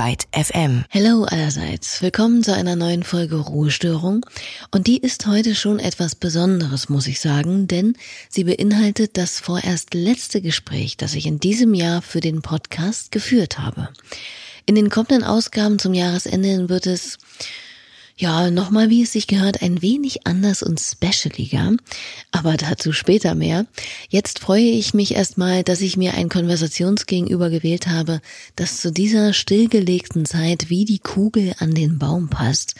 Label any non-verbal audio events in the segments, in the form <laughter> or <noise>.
Byte FM. Hello allerseits. Willkommen zu einer neuen Folge Ruhestörung. Und die ist heute schon etwas Besonderes, muss ich sagen, denn sie beinhaltet das vorerst letzte Gespräch, das ich in diesem Jahr für den Podcast geführt habe. In den kommenden Ausgaben zum Jahresende wird es ja, nochmal, wie es sich gehört, ein wenig anders und specialiger, aber dazu später mehr. Jetzt freue ich mich erstmal, dass ich mir ein Konversationsgegenüber gewählt habe, das zu dieser stillgelegten Zeit wie die Kugel an den Baum passt.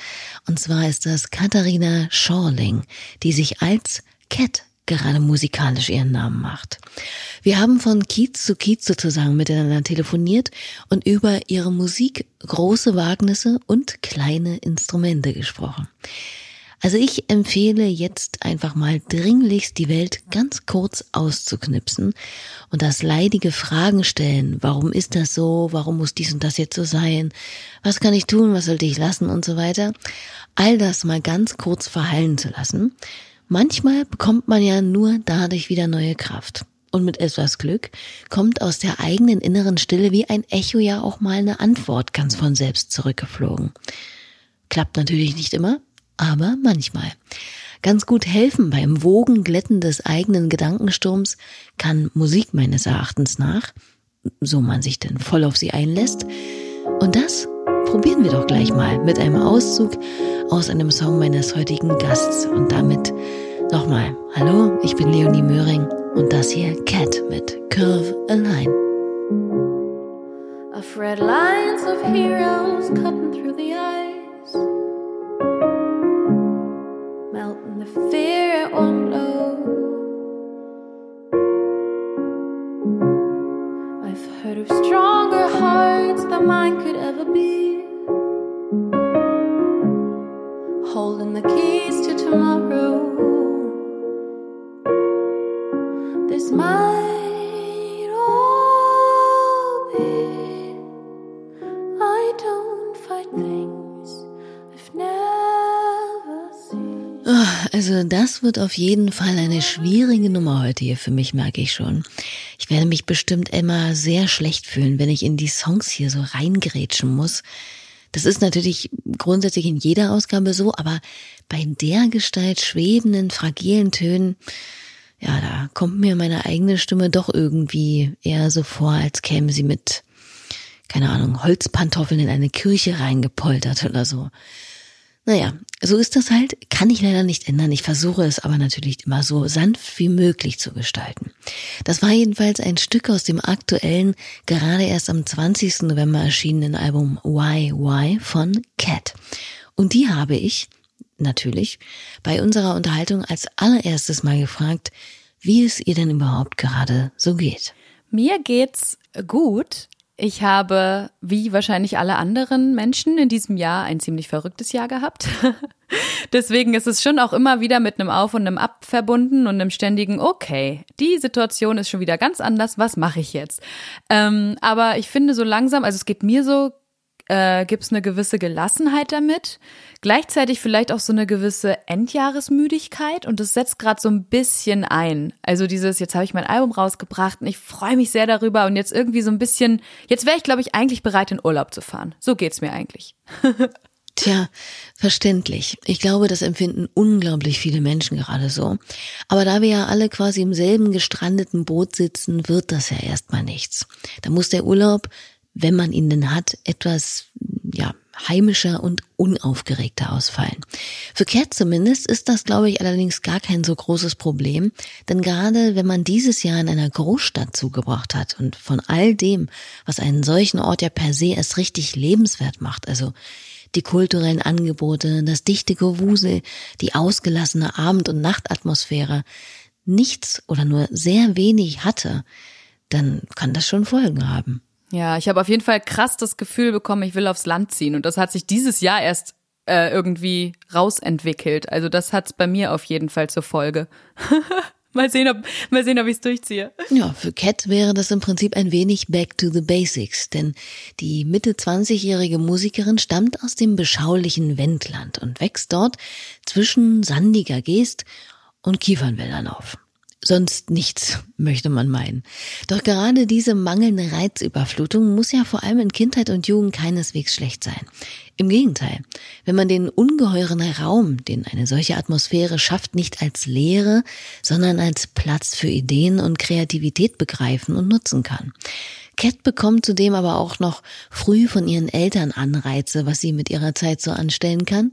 Und zwar ist das Katharina Schorling, die sich als Cat gerade musikalisch ihren Namen macht. Wir haben von Kiez zu Kiez sozusagen miteinander telefoniert und über ihre Musik, große Wagnisse und kleine Instrumente gesprochen. Also ich empfehle jetzt einfach mal dringlichst die Welt ganz kurz auszuknipsen und das leidige Fragen stellen. Warum ist das so? Warum muss dies und das jetzt so sein? Was kann ich tun? Was sollte ich lassen? Und so weiter. All das mal ganz kurz verhallen zu lassen. Manchmal bekommt man ja nur dadurch wieder neue Kraft. Und mit etwas Glück kommt aus der eigenen inneren Stille wie ein Echo ja auch mal eine Antwort ganz von selbst zurückgeflogen. Klappt natürlich nicht immer, aber manchmal. Ganz gut helfen beim Wogenglätten des eigenen Gedankensturms kann Musik meines Erachtens nach, so man sich denn voll auf sie einlässt. Und das probieren wir doch gleich mal mit einem Auszug aus einem Song meines heutigen Gasts. Und damit nochmal, hallo, ich bin Leonie Möhring und das hier Cat mit Curve Align. I've read lines of heroes cutting through the ice, melting the fear at one blow. I've heard of stronger hearts than mine could ever be. Holding the keys to tomorrow. This might all be. I don't fight things I've never seen. Ah, also das wird auf jeden Fall eine schwierige Nummer heute hier für mich, merke ich schon. Ich werde mich bestimmt immer sehr schlecht fühlen, wenn ich in die Songs hier so reingrätschen muss. Das ist natürlich grundsätzlich in jeder Ausgabe so, aber bei der Gestalt schwebenden, fragilen Tönen, ja, da kommt mir meine eigene Stimme doch irgendwie eher so vor, als käme sie mit, keine Ahnung, Holzpantoffeln in eine Kirche reingepoltert oder so. Naja, so ist das halt, kann ich leider nicht ändern. Ich versuche es aber natürlich immer so sanft wie möglich zu gestalten. Das war jedenfalls ein Stück aus dem aktuellen, gerade erst am 20. November erschienenen Album Why Why von Cat. Und die habe ich, natürlich, bei unserer Unterhaltung als allererstes mal gefragt, wie es ihr denn überhaupt gerade so geht. Mir geht's gut. Ich habe, wie wahrscheinlich alle anderen Menschen in diesem Jahr, ein ziemlich verrücktes Jahr gehabt. <laughs> Deswegen ist es schon auch immer wieder mit einem Auf und einem Ab verbunden und einem ständigen, okay, die Situation ist schon wieder ganz anders, was mache ich jetzt? Ähm, aber ich finde so langsam, also es geht mir so, äh, gibt es eine gewisse Gelassenheit damit. Gleichzeitig vielleicht auch so eine gewisse Endjahresmüdigkeit und das setzt gerade so ein bisschen ein. Also dieses, jetzt habe ich mein Album rausgebracht und ich freue mich sehr darüber und jetzt irgendwie so ein bisschen, jetzt wäre ich, glaube ich, eigentlich bereit, in Urlaub zu fahren. So geht's mir eigentlich. <laughs> Tja, verständlich. Ich glaube, das empfinden unglaublich viele Menschen gerade so. Aber da wir ja alle quasi im selben gestrandeten Boot sitzen, wird das ja erstmal nichts. Da muss der Urlaub wenn man ihn denn hat, etwas, ja, heimischer und unaufgeregter ausfallen. Für Cat zumindest ist das, glaube ich, allerdings gar kein so großes Problem, denn gerade wenn man dieses Jahr in einer Großstadt zugebracht hat und von all dem, was einen solchen Ort ja per se erst richtig lebenswert macht, also die kulturellen Angebote, das dichte Gewusel, die ausgelassene Abend- und Nachtatmosphäre, nichts oder nur sehr wenig hatte, dann kann das schon Folgen haben. Ja, ich habe auf jeden Fall krass das Gefühl bekommen, ich will aufs Land ziehen. Und das hat sich dieses Jahr erst äh, irgendwie rausentwickelt. Also das hat's bei mir auf jeden Fall zur Folge. <laughs> mal sehen, ob, mal sehen, ob ich es durchziehe. Ja, für Cat wäre das im Prinzip ein wenig back to the basics, denn die Mitte 20-jährige Musikerin stammt aus dem beschaulichen Wendland und wächst dort zwischen sandiger Geest und Kiefernwäldern auf. Sonst nichts, <laughs> möchte man meinen. Doch gerade diese mangelnde Reizüberflutung muss ja vor allem in Kindheit und Jugend keineswegs schlecht sein. Im Gegenteil, wenn man den ungeheuren Raum, den eine solche Atmosphäre schafft, nicht als Leere, sondern als Platz für Ideen und Kreativität begreifen und nutzen kann. Cat bekommt zudem aber auch noch früh von ihren Eltern Anreize, was sie mit ihrer Zeit so anstellen kann.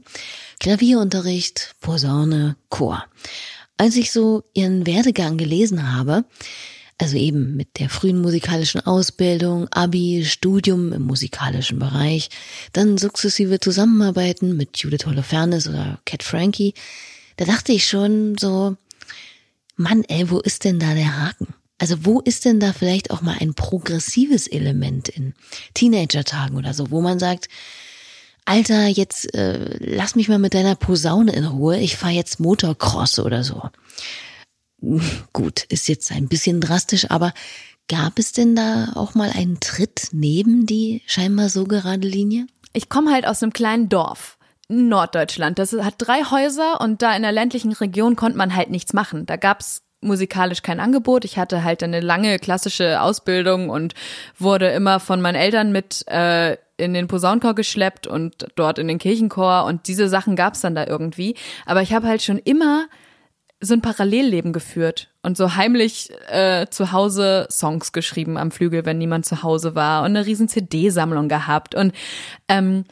Klavierunterricht, Posaune, Chor. Als ich so ihren Werdegang gelesen habe, also eben mit der frühen musikalischen Ausbildung, Abi, Studium im musikalischen Bereich, dann sukzessive Zusammenarbeiten mit Judith Holofernes oder Cat Frankie, da dachte ich schon so, Mann, ey, wo ist denn da der Haken? Also wo ist denn da vielleicht auch mal ein progressives Element in Teenager-Tagen oder so, wo man sagt, Alter, jetzt äh, lass mich mal mit deiner Posaune in Ruhe, ich fahr jetzt Motocross oder so. <laughs> Gut, ist jetzt ein bisschen drastisch, aber gab es denn da auch mal einen Tritt neben die scheinbar so gerade Linie? Ich komme halt aus einem kleinen Dorf. Norddeutschland. Das hat drei Häuser und da in der ländlichen Region konnte man halt nichts machen. Da gab's musikalisch kein Angebot. Ich hatte halt eine lange klassische Ausbildung und wurde immer von meinen Eltern mit äh, in den Posaunenchor geschleppt und dort in den Kirchenchor und diese Sachen gab's dann da irgendwie. Aber ich habe halt schon immer so ein Parallelleben geführt und so heimlich äh, zu Hause Songs geschrieben am Flügel, wenn niemand zu Hause war und eine riesen CD-Sammlung gehabt und ähm,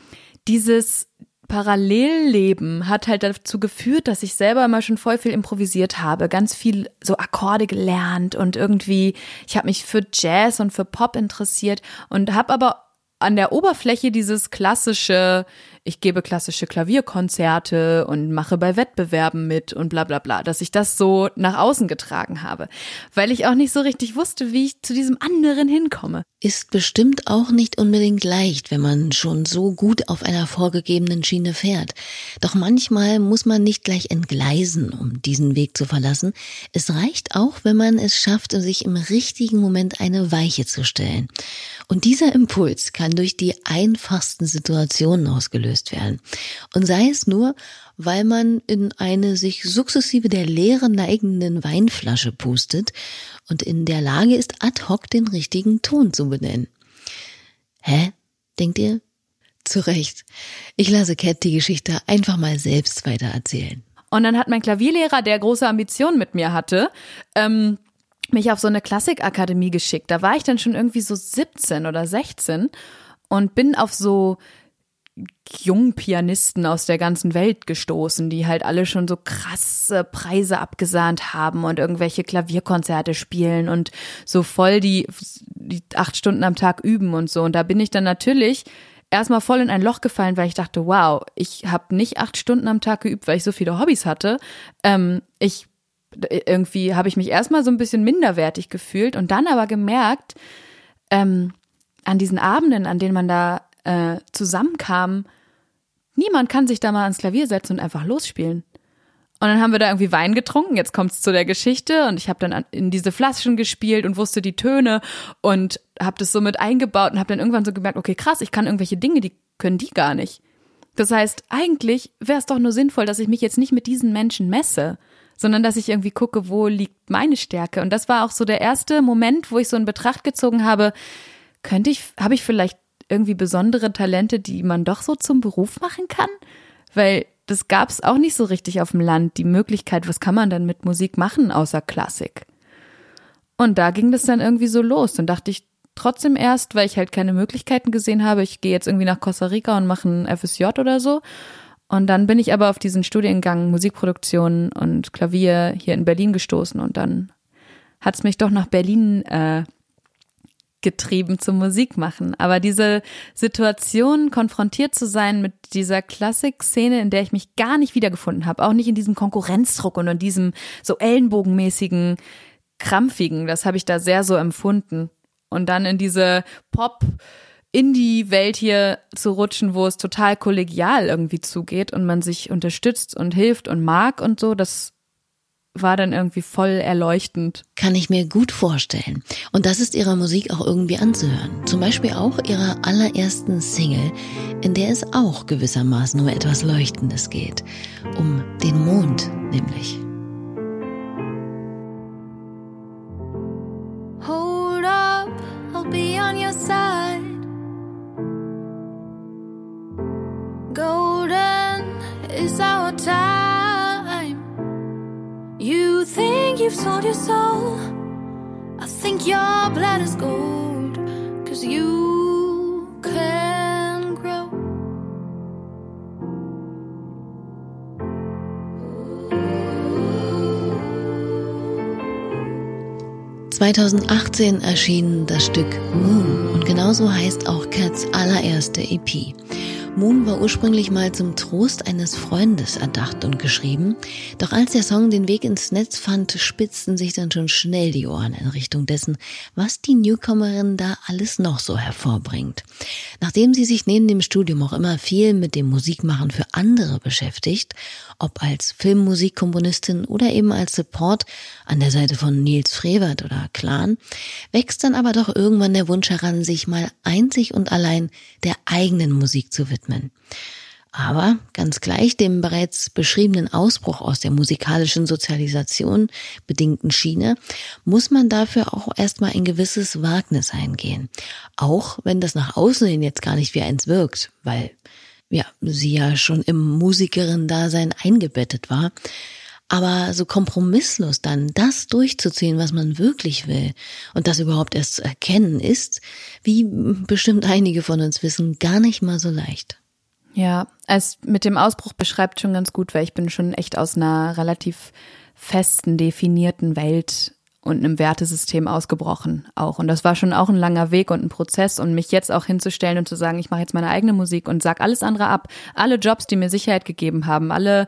dieses Parallelleben hat halt dazu geführt, dass ich selber immer schon voll viel improvisiert habe, ganz viel so Akkorde gelernt und irgendwie, ich habe mich für Jazz und für Pop interessiert und habe aber an der Oberfläche dieses klassische, ich gebe klassische Klavierkonzerte und mache bei Wettbewerben mit und bla bla bla, dass ich das so nach außen getragen habe, weil ich auch nicht so richtig wusste, wie ich zu diesem anderen hinkomme. Ist bestimmt auch nicht unbedingt leicht, wenn man schon so gut auf einer vorgegebenen Schiene fährt. Doch manchmal muss man nicht gleich entgleisen, um diesen Weg zu verlassen. Es reicht auch, wenn man es schafft, sich im richtigen Moment eine Weiche zu stellen. Und dieser Impuls kann durch die einfachsten Situationen ausgelöst werden. Und sei es nur, weil man in eine sich sukzessive der Leere neigenden Weinflasche pustet und in der Lage ist, ad hoc den richtigen Ton zu benennen. Hä? Denkt ihr? Zu Recht. Ich lasse Cat die Geschichte einfach mal selbst weitererzählen. Und dann hat mein Klavierlehrer, der große Ambitionen mit mir hatte, ähm, mich auf so eine Klassikakademie geschickt. Da war ich dann schon irgendwie so 17 oder 16 und bin auf so jungen Pianisten aus der ganzen Welt gestoßen, die halt alle schon so krasse Preise abgesahnt haben und irgendwelche Klavierkonzerte spielen und so voll die, die acht Stunden am Tag üben und so. Und da bin ich dann natürlich erstmal voll in ein Loch gefallen, weil ich dachte, wow, ich habe nicht acht Stunden am Tag geübt, weil ich so viele Hobbys hatte. Ähm, ich irgendwie habe ich mich erstmal so ein bisschen minderwertig gefühlt und dann aber gemerkt, ähm, an diesen Abenden, an denen man da äh, zusammenkamen, niemand kann sich da mal ans Klavier setzen und einfach losspielen. Und dann haben wir da irgendwie Wein getrunken. Jetzt kommt's zu der Geschichte und ich habe dann in diese Flaschen gespielt und wusste die Töne und habe das so mit eingebaut und habe dann irgendwann so gemerkt, okay, krass, ich kann irgendwelche Dinge, die können die gar nicht. Das heißt, eigentlich wäre es doch nur sinnvoll, dass ich mich jetzt nicht mit diesen Menschen messe, sondern dass ich irgendwie gucke, wo liegt meine Stärke. Und das war auch so der erste Moment, wo ich so in Betracht gezogen habe, könnte ich, habe ich vielleicht irgendwie besondere Talente, die man doch so zum Beruf machen kann? Weil das gab es auch nicht so richtig auf dem Land, die Möglichkeit, was kann man denn mit Musik machen außer Klassik? Und da ging das dann irgendwie so los. Dann dachte ich trotzdem erst, weil ich halt keine Möglichkeiten gesehen habe, ich gehe jetzt irgendwie nach Costa Rica und mache ein FSJ oder so. Und dann bin ich aber auf diesen Studiengang Musikproduktion und Klavier hier in Berlin gestoßen und dann hat es mich doch nach Berlin äh, getrieben zum Musik machen. Aber diese Situation, konfrontiert zu sein mit dieser Klassikszene, in der ich mich gar nicht wiedergefunden habe, auch nicht in diesem Konkurrenzdruck und in diesem so ellenbogenmäßigen, krampfigen, das habe ich da sehr so empfunden. Und dann in diese Pop- Indie-Welt hier zu rutschen, wo es total kollegial irgendwie zugeht und man sich unterstützt und hilft und mag und so, das war dann irgendwie voll erleuchtend. Kann ich mir gut vorstellen. Und das ist ihrer Musik auch irgendwie anzuhören. Zum Beispiel auch ihrer allerersten Single, in der es auch gewissermaßen um etwas Leuchtendes geht. Um den Mond nämlich. Hold up, I'll be on your side. Golden is our time. You think you've sold your soul. I think your blood is gold. Cause you can grow. 2018 erschien das Stück Moon und genauso heißt auch Cats allererste EP. Moon war ursprünglich mal zum Trost eines Freundes erdacht und geschrieben, doch als der Song den Weg ins Netz fand, spitzten sich dann schon schnell die Ohren in Richtung dessen, was die Newcomerin da alles noch so hervorbringt. Nachdem sie sich neben dem Studium auch immer viel mit dem Musikmachen für andere beschäftigt, ob als Filmmusikkomponistin oder eben als Support an der Seite von Nils Frevert oder Clan, wächst dann aber doch irgendwann der Wunsch heran, sich mal einzig und allein der eigenen Musik zu widmen. Aber ganz gleich dem bereits beschriebenen Ausbruch aus der musikalischen Sozialisation bedingten Schiene muss man dafür auch erstmal ein gewisses Wagnis eingehen. Auch wenn das nach außen hin jetzt gar nicht wie eins wirkt, weil ja, sie ja schon im Musikerin-Dasein eingebettet war. Aber so kompromisslos dann das durchzuziehen, was man wirklich will und das überhaupt erst zu erkennen ist, wie bestimmt einige von uns wissen, gar nicht mal so leicht. Ja, es mit dem Ausbruch beschreibt schon ganz gut, weil ich bin schon echt aus einer relativ festen, definierten Welt und einem Wertesystem ausgebrochen auch. Und das war schon auch ein langer Weg und ein Prozess und mich jetzt auch hinzustellen und zu sagen, ich mache jetzt meine eigene Musik und sag alles andere ab. Alle Jobs, die mir Sicherheit gegeben haben, alle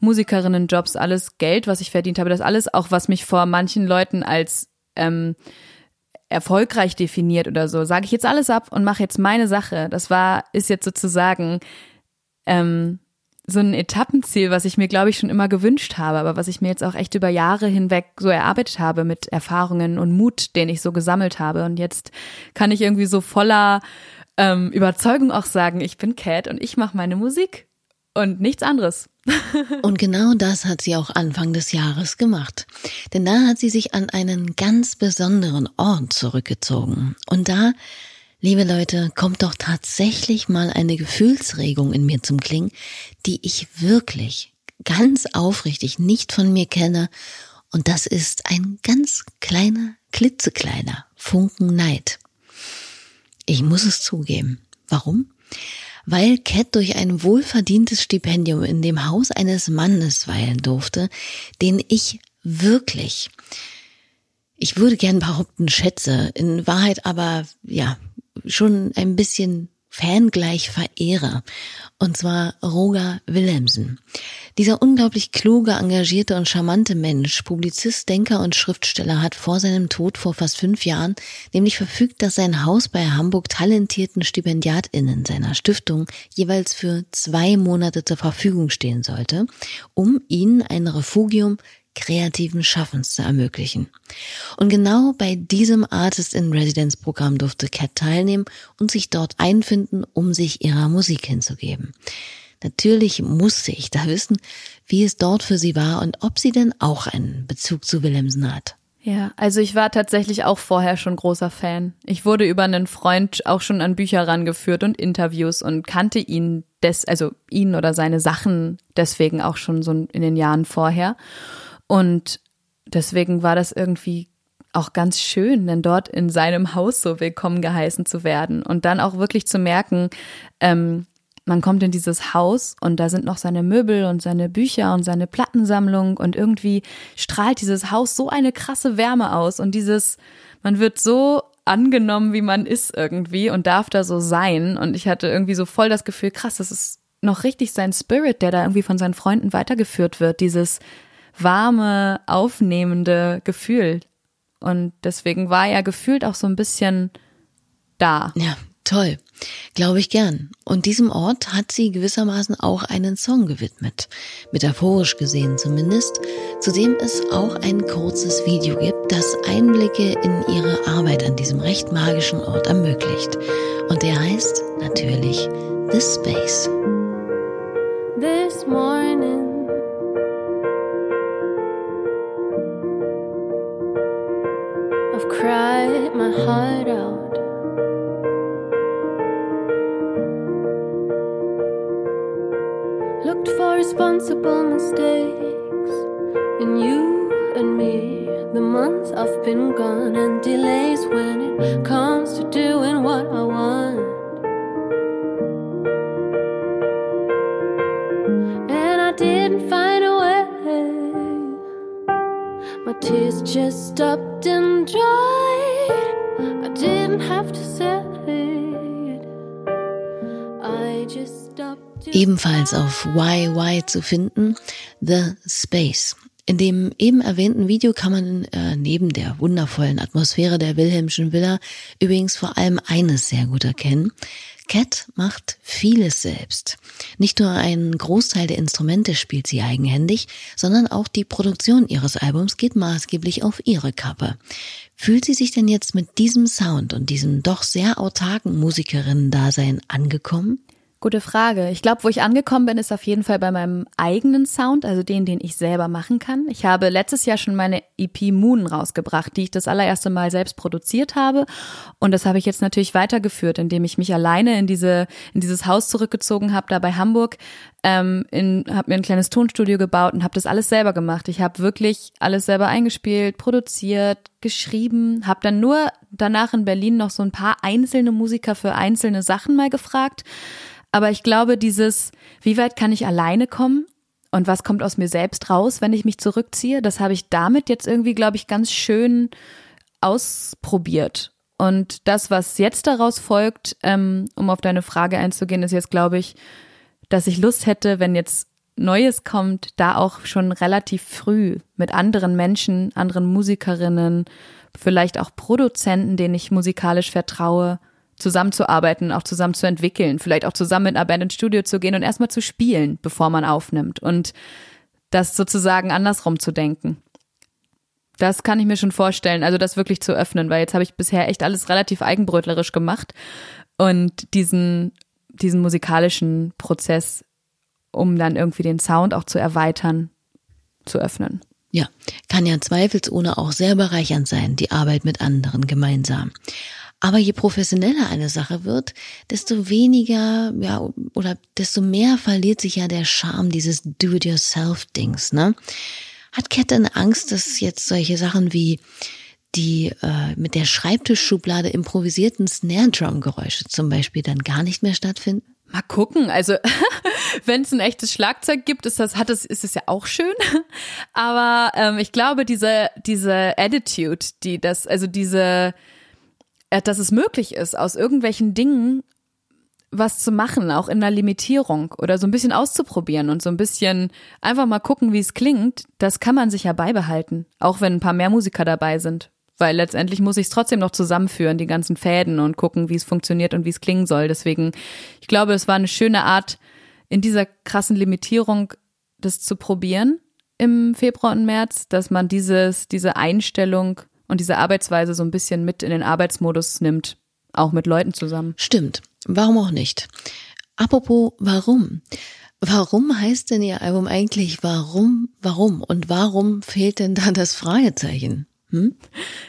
Musikerinnen-Jobs, alles Geld, was ich verdient habe, das alles auch, was mich vor manchen Leuten als ähm, erfolgreich definiert oder so, sage ich jetzt alles ab und mache jetzt meine Sache. Das war, ist jetzt sozusagen ähm, so ein Etappenziel, was ich mir, glaube ich, schon immer gewünscht habe, aber was ich mir jetzt auch echt über Jahre hinweg so erarbeitet habe mit Erfahrungen und Mut, den ich so gesammelt habe. Und jetzt kann ich irgendwie so voller ähm, Überzeugung auch sagen, ich bin Cat und ich mache meine Musik und nichts anderes. <laughs> und genau das hat sie auch Anfang des Jahres gemacht. Denn da hat sie sich an einen ganz besonderen Ort zurückgezogen. Und da Liebe Leute, kommt doch tatsächlich mal eine Gefühlsregung in mir zum Klingen, die ich wirklich ganz aufrichtig nicht von mir kenne. Und das ist ein ganz kleiner, klitzekleiner Funken Neid. Ich muss es zugeben. Warum? Weil Cat durch ein wohlverdientes Stipendium in dem Haus eines Mannes weilen durfte, den ich wirklich, ich würde gern behaupten, schätze, in Wahrheit aber, ja, schon ein bisschen fangleich verehre. Und zwar Roger Willemsen. Dieser unglaublich kluge, engagierte und charmante Mensch, Publizist, Denker und Schriftsteller hat vor seinem Tod vor fast fünf Jahren nämlich verfügt, dass sein Haus bei Hamburg talentierten StipendiatInnen seiner Stiftung jeweils für zwei Monate zur Verfügung stehen sollte, um ihnen ein Refugium kreativen Schaffens zu ermöglichen. Und genau bei diesem Artist in Residence Programm durfte Cat teilnehmen und sich dort einfinden, um sich ihrer Musik hinzugeben. Natürlich musste ich da wissen, wie es dort für sie war und ob sie denn auch einen Bezug zu Willemsen hat. Ja, also ich war tatsächlich auch vorher schon großer Fan. Ich wurde über einen Freund auch schon an Bücher rangeführt und Interviews und kannte ihn des, also ihn oder seine Sachen deswegen auch schon so in den Jahren vorher. Und deswegen war das irgendwie auch ganz schön, denn dort in seinem Haus so willkommen geheißen zu werden. Und dann auch wirklich zu merken, ähm, man kommt in dieses Haus und da sind noch seine Möbel und seine Bücher und seine Plattensammlung und irgendwie strahlt dieses Haus so eine krasse Wärme aus und dieses, man wird so angenommen, wie man ist irgendwie und darf da so sein. Und ich hatte irgendwie so voll das Gefühl, krass, das ist noch richtig sein Spirit, der da irgendwie von seinen Freunden weitergeführt wird, dieses warme, aufnehmende Gefühl. Und deswegen war er gefühlt auch so ein bisschen da. Ja, toll. Glaube ich gern. Und diesem Ort hat sie gewissermaßen auch einen Song gewidmet. Metaphorisch gesehen zumindest, zu dem es auch ein kurzes Video gibt, das Einblicke in ihre Arbeit an diesem recht magischen Ort ermöglicht. Und der heißt natürlich The Space. This morning. Cried my heart out. Looked for responsible mistakes in you and me. The months I've been gone and delays when it comes to doing what I want. And I didn't find tears just stopped and dried. I didn't have to say it. I just stopped. to Ebenfalls auf YY zu finden, The Space. In dem eben erwähnten Video kann man äh, neben der wundervollen Atmosphäre der Wilhelmschen Villa übrigens vor allem eines sehr gut erkennen. Cat macht vieles selbst. Nicht nur einen Großteil der Instrumente spielt sie eigenhändig, sondern auch die Produktion ihres Albums geht maßgeblich auf ihre Kappe. Fühlt sie sich denn jetzt mit diesem Sound und diesem doch sehr autarken Musikerinnen-Dasein angekommen? Gute Frage. Ich glaube, wo ich angekommen bin, ist auf jeden Fall bei meinem eigenen Sound, also den, den ich selber machen kann. Ich habe letztes Jahr schon meine EP Moon rausgebracht, die ich das allererste Mal selbst produziert habe. Und das habe ich jetzt natürlich weitergeführt, indem ich mich alleine in diese in dieses Haus zurückgezogen habe, da bei Hamburg, ähm, habe mir ein kleines Tonstudio gebaut und habe das alles selber gemacht. Ich habe wirklich alles selber eingespielt, produziert, geschrieben, habe dann nur danach in Berlin noch so ein paar einzelne Musiker für einzelne Sachen mal gefragt. Aber ich glaube, dieses, wie weit kann ich alleine kommen und was kommt aus mir selbst raus, wenn ich mich zurückziehe, das habe ich damit jetzt irgendwie, glaube ich, ganz schön ausprobiert. Und das, was jetzt daraus folgt, ähm, um auf deine Frage einzugehen, ist jetzt, glaube ich, dass ich Lust hätte, wenn jetzt Neues kommt, da auch schon relativ früh mit anderen Menschen, anderen Musikerinnen, vielleicht auch Produzenten, denen ich musikalisch vertraue, zusammenzuarbeiten, auch zusammen zu entwickeln, vielleicht auch zusammen mit einer Band ins Studio zu gehen und erstmal zu spielen, bevor man aufnimmt und das sozusagen andersrum zu denken. Das kann ich mir schon vorstellen, also das wirklich zu öffnen, weil jetzt habe ich bisher echt alles relativ eigenbrötlerisch gemacht und diesen, diesen musikalischen Prozess, um dann irgendwie den Sound auch zu erweitern, zu öffnen. Ja, kann ja zweifelsohne auch sehr bereichernd sein, die Arbeit mit anderen gemeinsam. Aber je professioneller eine Sache wird, desto weniger, ja, oder desto mehr verliert sich ja der Charme dieses Do-it-yourself-Dings, ne? Hat Cat denn Angst, dass jetzt solche Sachen wie die äh, mit der Schreibtischschublade improvisierten Snare-Drum-Geräusche zum Beispiel dann gar nicht mehr stattfinden? Mal gucken. Also <laughs> wenn es ein echtes Schlagzeug gibt, ist das hat es ist es ja auch schön. <laughs> Aber ähm, ich glaube diese diese Attitude, die das also diese äh, dass es möglich ist, aus irgendwelchen Dingen was zu machen, auch in der Limitierung oder so ein bisschen auszuprobieren und so ein bisschen einfach mal gucken, wie es klingt, das kann man sich ja beibehalten, auch wenn ein paar mehr Musiker dabei sind. Weil letztendlich muss ich es trotzdem noch zusammenführen, die ganzen Fäden und gucken, wie es funktioniert und wie es klingen soll. Deswegen, ich glaube, es war eine schöne Art, in dieser krassen Limitierung das zu probieren im Februar und März, dass man dieses, diese Einstellung und diese Arbeitsweise so ein bisschen mit in den Arbeitsmodus nimmt, auch mit Leuten zusammen. Stimmt. Warum auch nicht? Apropos warum? Warum heißt denn Ihr Album eigentlich Warum, warum? Und warum fehlt denn da das Fragezeichen? Hm?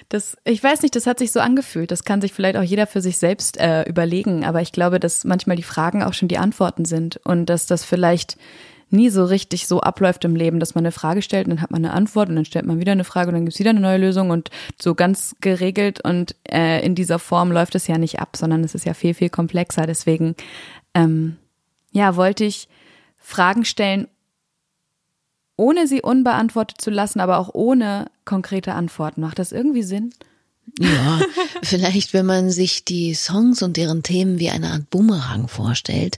Das, ich weiß nicht, das hat sich so angefühlt. Das kann sich vielleicht auch jeder für sich selbst äh, überlegen. Aber ich glaube, dass manchmal die Fragen auch schon die Antworten sind und dass das vielleicht nie so richtig so abläuft im Leben, dass man eine Frage stellt und dann hat man eine Antwort und dann stellt man wieder eine Frage und dann gibt's wieder eine neue Lösung und so ganz geregelt und äh, in dieser Form läuft es ja nicht ab, sondern es ist ja viel, viel komplexer. Deswegen, ähm, ja, wollte ich Fragen stellen, ohne sie unbeantwortet zu lassen, aber auch ohne konkrete Antworten. Macht das irgendwie Sinn? Ja, <laughs> vielleicht, wenn man sich die Songs und deren Themen wie eine Art Bumerang vorstellt,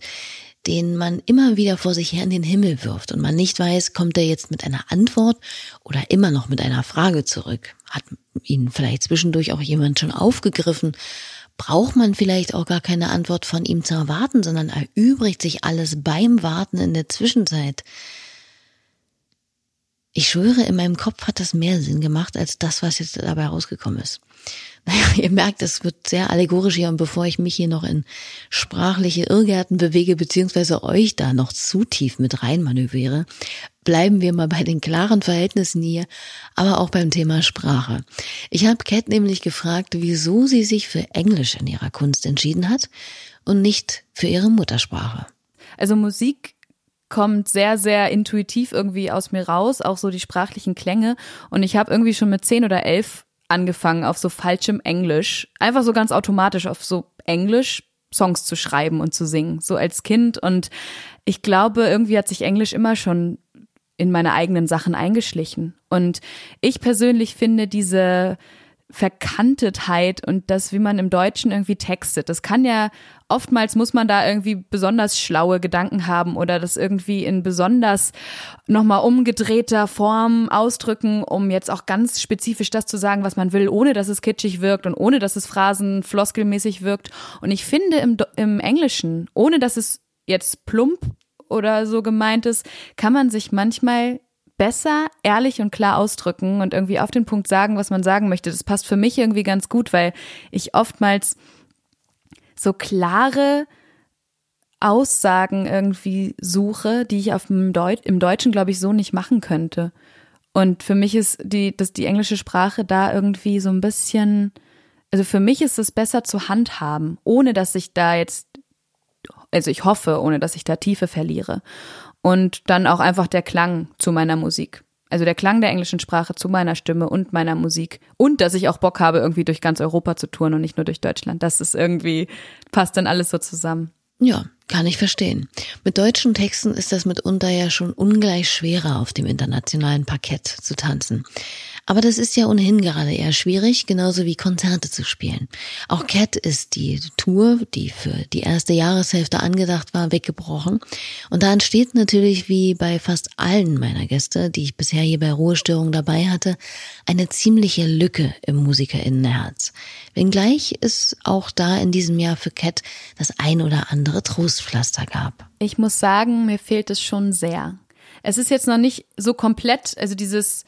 den man immer wieder vor sich her in den Himmel wirft und man nicht weiß, kommt er jetzt mit einer Antwort oder immer noch mit einer Frage zurück. Hat ihn vielleicht zwischendurch auch jemand schon aufgegriffen? Braucht man vielleicht auch gar keine Antwort von ihm zu erwarten, sondern erübrigt sich alles beim Warten in der Zwischenzeit? Ich schwöre, in meinem Kopf hat das mehr Sinn gemacht als das, was jetzt dabei rausgekommen ist. <laughs> Naja, ihr merkt, es wird sehr allegorisch hier und bevor ich mich hier noch in sprachliche Irrgärten bewege, beziehungsweise euch da noch zu tief mit reinmanövriere, bleiben wir mal bei den klaren Verhältnissen hier, aber auch beim Thema Sprache. Ich habe Cat nämlich gefragt, wieso sie sich für Englisch in ihrer Kunst entschieden hat und nicht für ihre Muttersprache. Also Musik kommt sehr, sehr intuitiv irgendwie aus mir raus, auch so die sprachlichen Klänge. Und ich habe irgendwie schon mit zehn oder elf angefangen, auf so falschem Englisch, einfach so ganz automatisch auf so Englisch Songs zu schreiben und zu singen, so als Kind. Und ich glaube, irgendwie hat sich Englisch immer schon in meine eigenen Sachen eingeschlichen. Und ich persönlich finde diese Verkantetheit und das, wie man im Deutschen irgendwie textet. Das kann ja, oftmals muss man da irgendwie besonders schlaue Gedanken haben oder das irgendwie in besonders nochmal umgedrehter Form ausdrücken, um jetzt auch ganz spezifisch das zu sagen, was man will, ohne dass es kitschig wirkt und ohne dass es Phrasen floskelmäßig wirkt. Und ich finde im, im Englischen, ohne dass es jetzt plump oder so gemeint ist, kann man sich manchmal besser ehrlich und klar ausdrücken und irgendwie auf den Punkt sagen, was man sagen möchte. Das passt für mich irgendwie ganz gut, weil ich oftmals so klare Aussagen irgendwie suche, die ich auf dem Deut im Deutschen, glaube ich, so nicht machen könnte. Und für mich ist die, dass die englische Sprache da irgendwie so ein bisschen, also für mich ist es besser zu handhaben, ohne dass ich da jetzt, also ich hoffe, ohne dass ich da Tiefe verliere und dann auch einfach der Klang zu meiner Musik. Also der Klang der englischen Sprache zu meiner Stimme und meiner Musik. Und dass ich auch Bock habe, irgendwie durch ganz Europa zu touren und nicht nur durch Deutschland. Das ist irgendwie, passt dann alles so zusammen. Ja, kann ich verstehen. Mit deutschen Texten ist das mitunter ja schon ungleich schwerer auf dem internationalen Parkett zu tanzen. Aber das ist ja ohnehin gerade eher schwierig, genauso wie Konzerte zu spielen. Auch Cat ist die Tour, die für die erste Jahreshälfte angedacht war, weggebrochen. Und da entsteht natürlich, wie bei fast allen meiner Gäste, die ich bisher hier bei Ruhestörung dabei hatte, eine ziemliche Lücke im Musikerinnenherz. Wenngleich es auch da in diesem Jahr für Cat das ein oder andere Trostpflaster gab. Ich muss sagen, mir fehlt es schon sehr. Es ist jetzt noch nicht so komplett, also dieses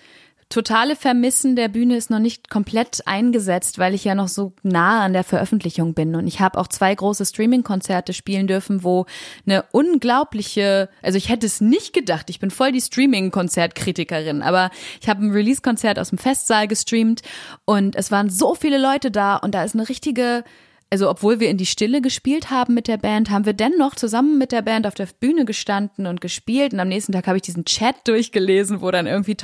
totale Vermissen der Bühne ist noch nicht komplett eingesetzt, weil ich ja noch so nah an der Veröffentlichung bin. Und ich habe auch zwei große Streaming-Konzerte spielen dürfen, wo eine unglaubliche, also ich hätte es nicht gedacht, ich bin voll die Streaming-Konzertkritikerin, aber ich habe ein Release-Konzert aus dem Festsaal gestreamt und es waren so viele Leute da und da ist eine richtige also obwohl wir in die Stille gespielt haben mit der Band, haben wir dennoch zusammen mit der Band auf der Bühne gestanden und gespielt. Und am nächsten Tag habe ich diesen Chat durchgelesen, wo dann irgendwie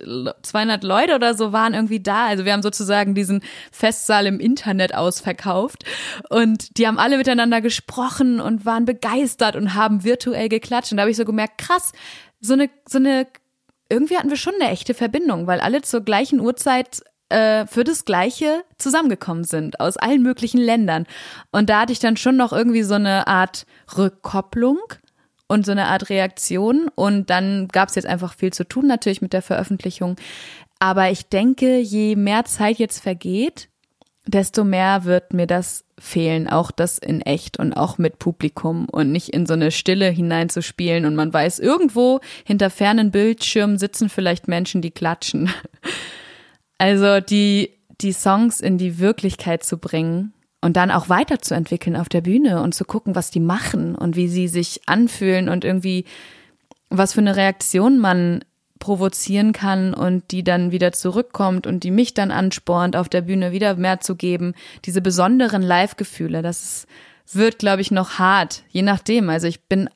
1200 Leute oder so waren irgendwie da. Also wir haben sozusagen diesen Festsaal im Internet ausverkauft. Und die haben alle miteinander gesprochen und waren begeistert und haben virtuell geklatscht. Und da habe ich so gemerkt, krass, so eine, so eine irgendwie hatten wir schon eine echte Verbindung, weil alle zur gleichen Uhrzeit äh, für das Gleiche zusammengekommen sind aus allen möglichen Ländern. Und da hatte ich dann schon noch irgendwie so eine Art Rückkopplung und so eine Art Reaktion. Und dann gab es jetzt einfach viel zu tun natürlich mit der Veröffentlichung. Aber ich denke, je mehr Zeit jetzt vergeht, desto mehr wird mir das fehlen, auch das in echt und auch mit Publikum und nicht in so eine Stille hineinzuspielen und man weiß, irgendwo hinter fernen Bildschirmen sitzen vielleicht Menschen, die klatschen. <laughs> Also die, die Songs in die Wirklichkeit zu bringen und dann auch weiterzuentwickeln auf der Bühne und zu gucken, was die machen und wie sie sich anfühlen und irgendwie was für eine Reaktion man provozieren kann und die dann wieder zurückkommt und die mich dann anspornt, auf der Bühne wieder mehr zu geben. Diese besonderen Live-Gefühle, das wird, glaube ich, noch hart, je nachdem. Also ich bin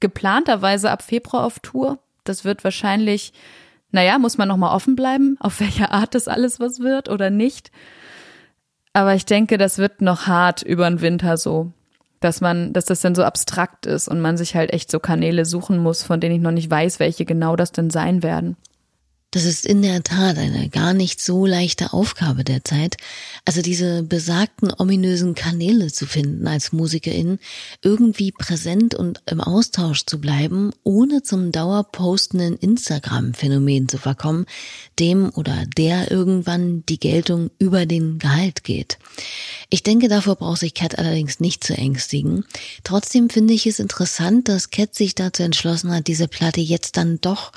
geplanterweise ab Februar auf Tour. Das wird wahrscheinlich naja, muss man nochmal offen bleiben, auf welche Art das alles was wird oder nicht. Aber ich denke, das wird noch hart über den Winter so, dass man, dass das dann so abstrakt ist und man sich halt echt so Kanäle suchen muss, von denen ich noch nicht weiß, welche genau das denn sein werden. Das ist in der Tat eine gar nicht so leichte Aufgabe derzeit. Also diese besagten ominösen Kanäle zu finden als Musikerin, irgendwie präsent und im Austausch zu bleiben, ohne zum dauerpostenden Instagram-Phänomen zu verkommen, dem oder der irgendwann die Geltung über den Gehalt geht. Ich denke, davor braucht sich Cat allerdings nicht zu ängstigen. Trotzdem finde ich es interessant, dass Cat sich dazu entschlossen hat, diese Platte jetzt dann doch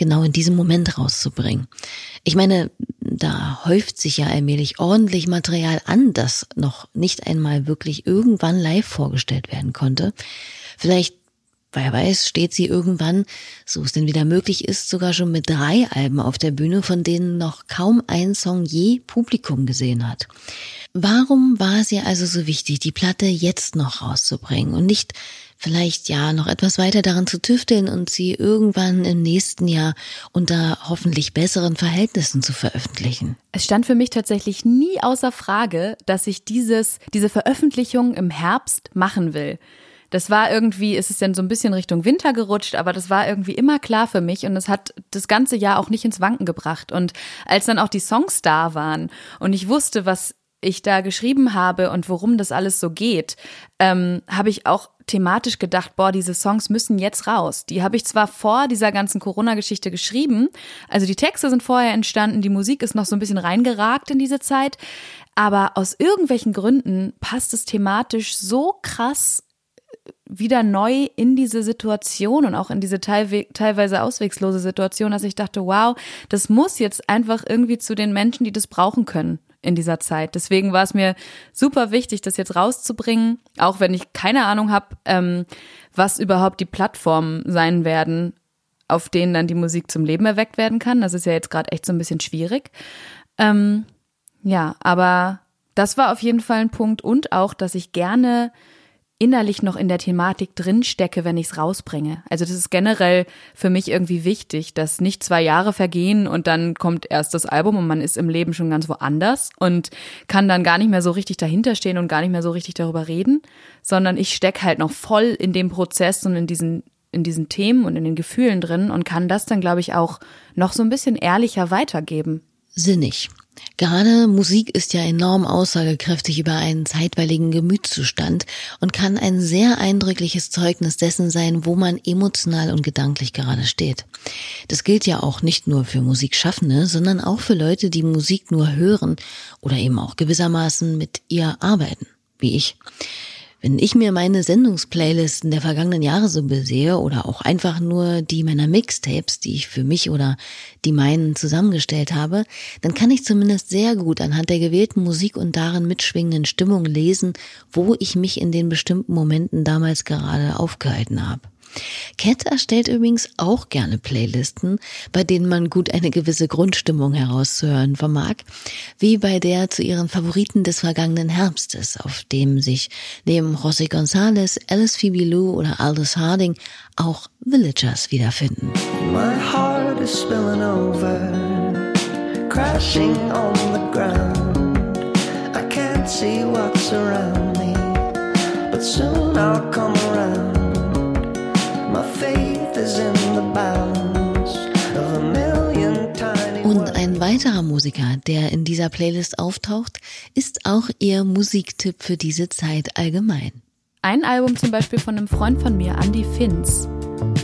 genau in diesem Moment rauszubringen. Ich meine, da häuft sich ja allmählich ordentlich Material an, das noch nicht einmal wirklich irgendwann live vorgestellt werden konnte. Vielleicht Wer weiß, steht sie irgendwann, so es denn wieder möglich ist, sogar schon mit drei Alben auf der Bühne, von denen noch kaum ein Song je Publikum gesehen hat. Warum war es ihr also so wichtig, die Platte jetzt noch rauszubringen und nicht vielleicht ja noch etwas weiter daran zu tüfteln und sie irgendwann im nächsten Jahr unter hoffentlich besseren Verhältnissen zu veröffentlichen? Es stand für mich tatsächlich nie außer Frage, dass ich dieses, diese Veröffentlichung im Herbst machen will. Das war irgendwie, ist es denn so ein bisschen Richtung Winter gerutscht, aber das war irgendwie immer klar für mich und es hat das ganze Jahr auch nicht ins Wanken gebracht. Und als dann auch die Songs da waren und ich wusste, was ich da geschrieben habe und worum das alles so geht, ähm, habe ich auch thematisch gedacht, boah, diese Songs müssen jetzt raus. Die habe ich zwar vor dieser ganzen Corona-Geschichte geschrieben, also die Texte sind vorher entstanden, die Musik ist noch so ein bisschen reingeragt in diese Zeit, aber aus irgendwelchen Gründen passt es thematisch so krass wieder neu in diese Situation und auch in diese teilweise auswegslose Situation, dass ich dachte, wow, das muss jetzt einfach irgendwie zu den Menschen, die das brauchen können in dieser Zeit. Deswegen war es mir super wichtig, das jetzt rauszubringen, auch wenn ich keine Ahnung habe, ähm, was überhaupt die Plattformen sein werden, auf denen dann die Musik zum Leben erweckt werden kann. Das ist ja jetzt gerade echt so ein bisschen schwierig. Ähm, ja, aber das war auf jeden Fall ein Punkt und auch, dass ich gerne innerlich noch in der Thematik drinstecke, wenn ich es rausbringe. Also das ist generell für mich irgendwie wichtig, dass nicht zwei Jahre vergehen und dann kommt erst das Album und man ist im Leben schon ganz woanders und kann dann gar nicht mehr so richtig dahinter stehen und gar nicht mehr so richtig darüber reden, sondern ich stecke halt noch voll in dem Prozess und in diesen in diesen Themen und in den Gefühlen drin und kann das dann, glaube ich, auch noch so ein bisschen ehrlicher weitergeben. Sinnig. Gerade Musik ist ja enorm aussagekräftig über einen zeitweiligen Gemütszustand und kann ein sehr eindrückliches Zeugnis dessen sein, wo man emotional und gedanklich gerade steht. Das gilt ja auch nicht nur für Musikschaffende, sondern auch für Leute, die Musik nur hören oder eben auch gewissermaßen mit ihr arbeiten, wie ich. Wenn ich mir meine Sendungsplaylisten der vergangenen Jahre so besehe oder auch einfach nur die meiner Mixtapes, die ich für mich oder die meinen zusammengestellt habe, dann kann ich zumindest sehr gut anhand der gewählten Musik und darin mitschwingenden Stimmung lesen, wo ich mich in den bestimmten Momenten damals gerade aufgehalten habe. Cat erstellt übrigens auch gerne Playlisten, bei denen man gut eine gewisse Grundstimmung herauszuhören vermag, wie bei der zu ihren Favoriten des vergangenen Herbstes, auf dem sich neben José González, Alice Phoebe Lou oder Aldous Harding auch Villagers wiederfinden. My heart is spilling over, crashing on the ground. I can't see what's around me, but soon I'll come around. Und ein weiterer Musiker, der in dieser Playlist auftaucht, ist auch ihr Musiktipp für diese Zeit allgemein. Ein Album zum Beispiel von einem Freund von mir, Andy Finz.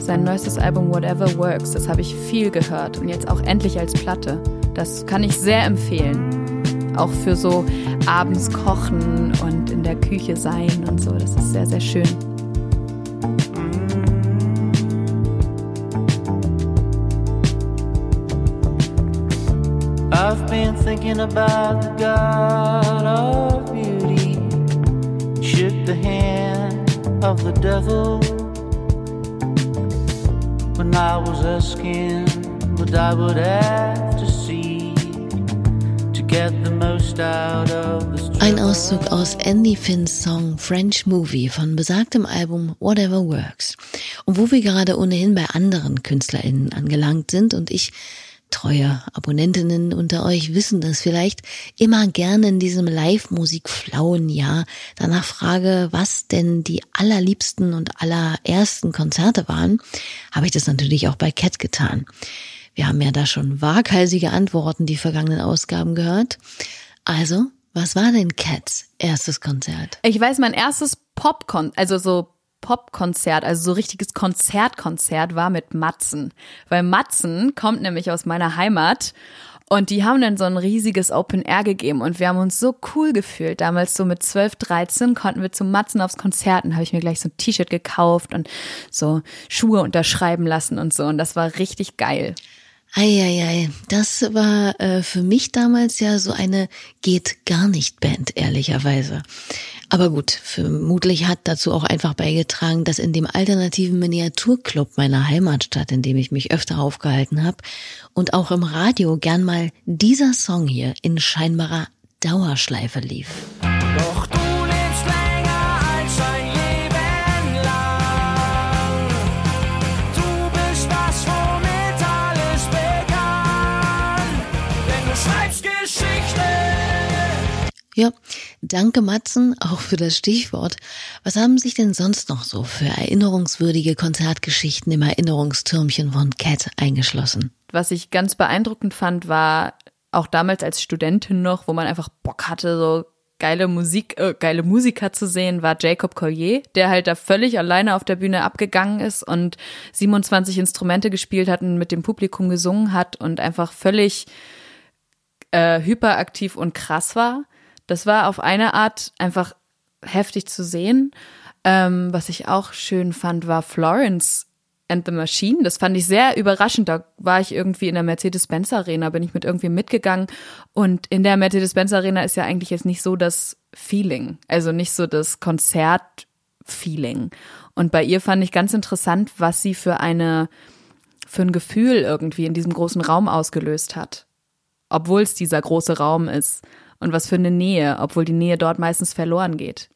Sein neuestes Album Whatever Works, das habe ich viel gehört und jetzt auch endlich als Platte. Das kann ich sehr empfehlen. Auch für so abends kochen und in der Küche sein und so. Das ist sehr, sehr schön. Thinking about the God of beauty. Shook the hand of the devil when I was asking what I would have to see to get the most out of this. Ein Auszug aus Andy Finns Song French Movie von besagtem Album Whatever Works. Und wo wir gerade ohnehin bei anderen KünstlerInnen angelangt sind und ich treue Abonnentinnen unter euch wissen das vielleicht, immer gerne in diesem Live-Musik-flauen Jahr danach frage, was denn die allerliebsten und allerersten Konzerte waren, habe ich das natürlich auch bei Cat getan. Wir haben ja da schon waghalsige Antworten die vergangenen Ausgaben gehört. Also, was war denn Cats erstes Konzert? Ich weiß, mein erstes Popkon, also so Popkonzert, also so richtiges Konzertkonzert war mit Matzen. Weil Matzen kommt nämlich aus meiner Heimat und die haben dann so ein riesiges Open Air gegeben und wir haben uns so cool gefühlt. Damals so mit 12, 13 konnten wir zum Matzen aufs Konzert und habe ich mir gleich so ein T-Shirt gekauft und so Schuhe unterschreiben lassen und so und das war richtig geil. Eieiei, das war äh, für mich damals ja so eine geht gar nicht Band, ehrlicherweise. Aber gut, vermutlich hat dazu auch einfach beigetragen, dass in dem alternativen Miniaturclub meiner Heimatstadt, in dem ich mich öfter aufgehalten habe, und auch im Radio gern mal dieser Song hier in scheinbarer Dauerschleife lief. Doch du Ja, danke Matzen auch für das Stichwort. Was haben sich denn sonst noch so für erinnerungswürdige Konzertgeschichten im Erinnerungstürmchen von Cat eingeschlossen? Was ich ganz beeindruckend fand, war auch damals als Studentin noch, wo man einfach Bock hatte, so geile Musik, äh, geile Musiker zu sehen, war Jacob Collier, der halt da völlig alleine auf der Bühne abgegangen ist und 27 Instrumente gespielt hat und mit dem Publikum gesungen hat und einfach völlig äh, hyperaktiv und krass war. Das war auf eine Art einfach heftig zu sehen. Ähm, was ich auch schön fand, war Florence and the Machine. Das fand ich sehr überraschend. Da war ich irgendwie in der Mercedes-Benz Arena, bin ich mit irgendwie mitgegangen. Und in der Mercedes-Benz Arena ist ja eigentlich jetzt nicht so das Feeling, also nicht so das Konzert-Feeling. Und bei ihr fand ich ganz interessant, was sie für eine, für ein Gefühl irgendwie in diesem großen Raum ausgelöst hat. Obwohl es dieser große Raum ist. Und was für eine Nähe, obwohl die Nähe dort meistens verloren geht.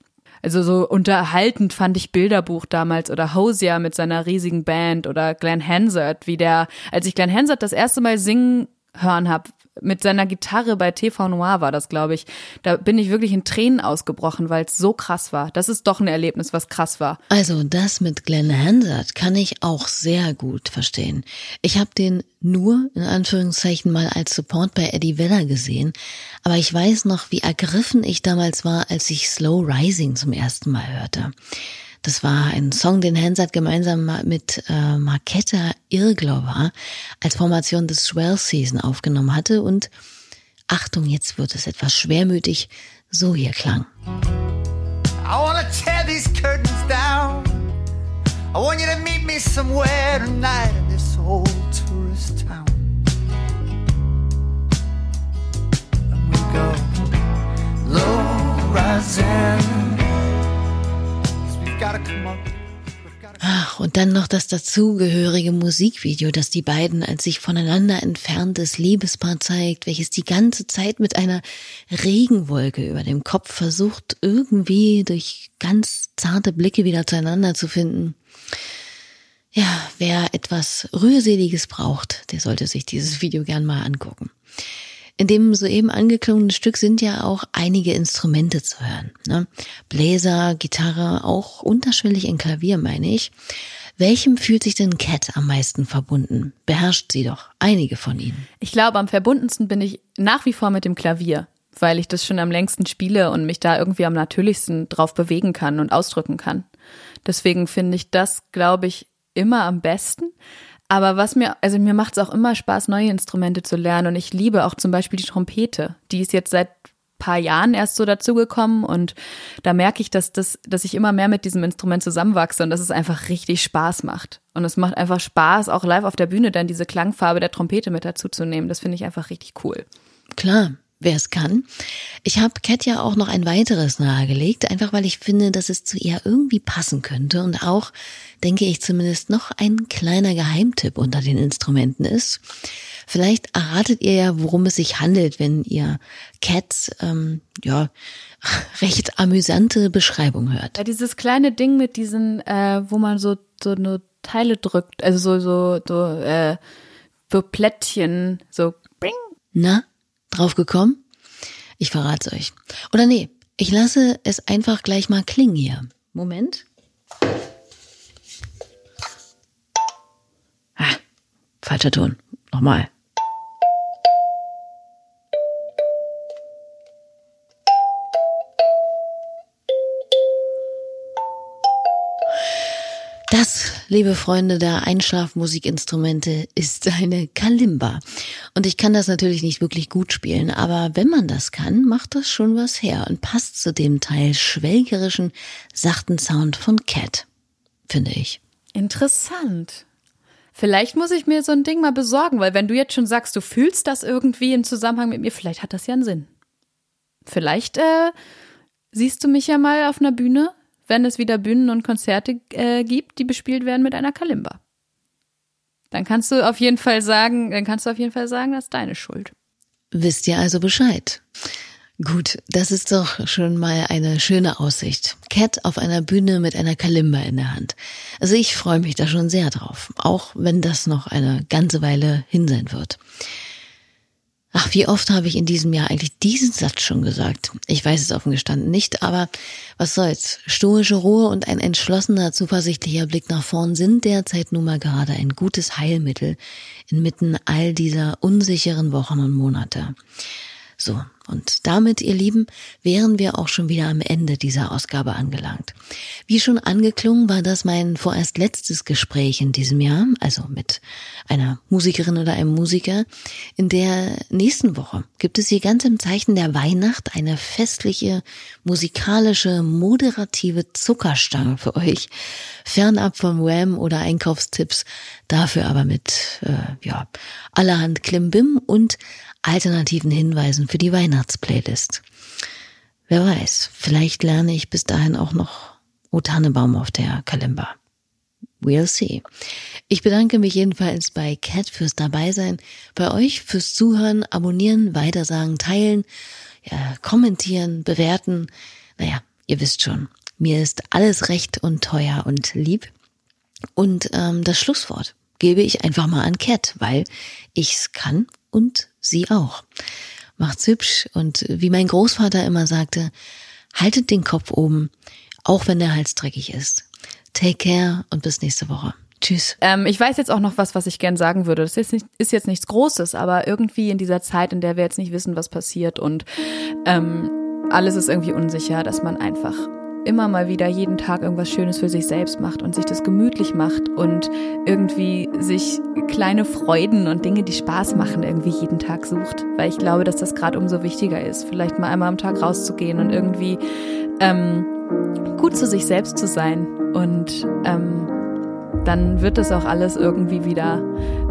Also so unterhaltend fand ich Bilderbuch damals oder Hosier mit seiner riesigen Band oder Glenn Hansard, wie der, als ich Glenn Hansard das erste Mal singen hören habe, mit seiner Gitarre bei TV Noir war das, glaube ich. Da bin ich wirklich in Tränen ausgebrochen, weil es so krass war. Das ist doch ein Erlebnis, was krass war. Also das mit Glenn Hansard kann ich auch sehr gut verstehen. Ich habe den nur in Anführungszeichen mal als Support bei Eddie Vedder gesehen, aber ich weiß noch, wie ergriffen ich damals war, als ich Slow Rising zum ersten Mal hörte. Das war ein Song, den Hansard gemeinsam mit äh, Marketta Irglover als Formation des Swell Season aufgenommen hatte und Achtung, jetzt wird es etwas schwermütig, so hier klang. I wanna tear these curtains down. I want you to meet me somewhere tonight in this old tourist town. And we go low rising. Ach, und dann noch das dazugehörige Musikvideo, das die beiden als sich voneinander entferntes Liebespaar zeigt, welches die ganze Zeit mit einer Regenwolke über dem Kopf versucht, irgendwie durch ganz zarte Blicke wieder zueinander zu finden. Ja, wer etwas Rührseliges braucht, der sollte sich dieses Video gern mal angucken. In dem soeben angeklungenen Stück sind ja auch einige Instrumente zu hören. Ne? Bläser, Gitarre, auch unterschwellig ein Klavier, meine ich. Welchem fühlt sich denn Cat am meisten verbunden? Beherrscht sie doch einige von ihnen. Ich glaube, am verbundensten bin ich nach wie vor mit dem Klavier, weil ich das schon am längsten spiele und mich da irgendwie am natürlichsten drauf bewegen kann und ausdrücken kann. Deswegen finde ich das, glaube ich, immer am besten. Aber was mir, also mir macht es auch immer Spaß, neue Instrumente zu lernen. Und ich liebe auch zum Beispiel die Trompete. Die ist jetzt seit paar Jahren erst so dazugekommen und da merke ich, dass das, dass ich immer mehr mit diesem Instrument zusammenwachse und dass es einfach richtig Spaß macht. Und es macht einfach Spaß, auch live auf der Bühne dann diese Klangfarbe der Trompete mit dazu zu nehmen. Das finde ich einfach richtig cool. Klar, wer es kann. Ich habe Cat ja auch noch ein weiteres nahegelegt, einfach weil ich finde, dass es zu ihr irgendwie passen könnte und auch, denke ich zumindest, noch ein kleiner Geheimtipp unter den Instrumenten ist. Vielleicht erratet ihr ja, worum es sich handelt, wenn ihr Cats, ähm, ja, <laughs> recht amüsante Beschreibung hört. Ja, dieses kleine Ding mit diesen, äh, wo man so, so eine Teile drückt, also so, so, so, äh, so Plättchen, so, bring. Na, drauf gekommen? Ich verrat's euch. Oder nee, ich lasse es einfach gleich mal klingen hier. Moment. Ah, falscher Ton. Nochmal. Liebe Freunde der Einschlafmusikinstrumente, ist eine Kalimba. Und ich kann das natürlich nicht wirklich gut spielen, aber wenn man das kann, macht das schon was her und passt zu dem Teil schwelgerischen, sachten Sound von Cat, finde ich. Interessant. Vielleicht muss ich mir so ein Ding mal besorgen, weil wenn du jetzt schon sagst, du fühlst das irgendwie im Zusammenhang mit mir, vielleicht hat das ja einen Sinn. Vielleicht äh, siehst du mich ja mal auf einer Bühne, wenn es wieder Bühnen und Konzerte äh, gibt, die bespielt werden mit einer Kalimba. Dann kannst du auf jeden Fall sagen, dann kannst du auf jeden Fall sagen, das ist deine Schuld. Wisst ihr also Bescheid? Gut, das ist doch schon mal eine schöne Aussicht. Cat auf einer Bühne mit einer Kalimba in der Hand. Also ich freue mich da schon sehr drauf, auch wenn das noch eine ganze Weile hin sein wird. Ach, wie oft habe ich in diesem Jahr eigentlich diesen Satz schon gesagt? Ich weiß es offen gestanden nicht, aber was soll's. Stoische Ruhe und ein entschlossener, zuversichtlicher Blick nach vorn sind derzeit nun mal gerade ein gutes Heilmittel inmitten all dieser unsicheren Wochen und Monate. So, und damit, ihr Lieben, wären wir auch schon wieder am Ende dieser Ausgabe angelangt. Wie schon angeklungen, war das mein vorerst letztes Gespräch in diesem Jahr, also mit einer Musikerin oder einem Musiker. In der nächsten Woche gibt es hier ganz im Zeichen der Weihnacht eine festliche, musikalische, moderative Zuckerstange für euch. Fernab vom Wham oder Einkaufstipps, dafür aber mit, äh, ja, allerhand Klimbim und alternativen Hinweisen für die Weihnachtsplaylist. Wer weiß, vielleicht lerne ich bis dahin auch noch O Tannebaum auf der Kalimba. We'll see. Ich bedanke mich jedenfalls bei Cat fürs Dabeisein, bei euch fürs Zuhören, Abonnieren, Weitersagen, Teilen, ja, kommentieren, bewerten. Naja, ihr wisst schon, mir ist alles recht und teuer und lieb. Und ähm, das Schlusswort gebe ich einfach mal an Cat, weil ich's kann und sie auch. Macht's hübsch und wie mein Großvater immer sagte, haltet den Kopf oben, auch wenn der Hals dreckig ist. Take care und bis nächste Woche. Tschüss. Ähm, ich weiß jetzt auch noch was, was ich gern sagen würde. Das ist jetzt, nicht, ist jetzt nichts Großes, aber irgendwie in dieser Zeit, in der wir jetzt nicht wissen, was passiert und ähm, alles ist irgendwie unsicher, dass man einfach immer mal wieder jeden Tag irgendwas Schönes für sich selbst macht und sich das gemütlich macht und irgendwie sich kleine Freuden und Dinge, die Spaß machen, irgendwie jeden Tag sucht. Weil ich glaube, dass das gerade umso wichtiger ist, vielleicht mal einmal am Tag rauszugehen und irgendwie ähm, gut zu sich selbst zu sein. Und ähm, dann wird das auch alles irgendwie wieder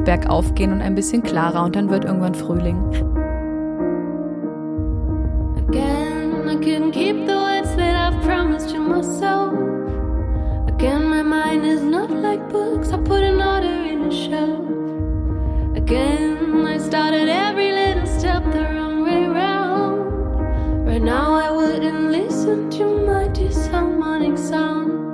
bergauf gehen und ein bisschen klarer und dann wird irgendwann Frühling. Again, I couldn't keep the I've promised you myself. Again, my mind is not like books. I put an order in a shelf. Again, I started every little step the wrong way round. Right now, I wouldn't listen to my disharmonic sound.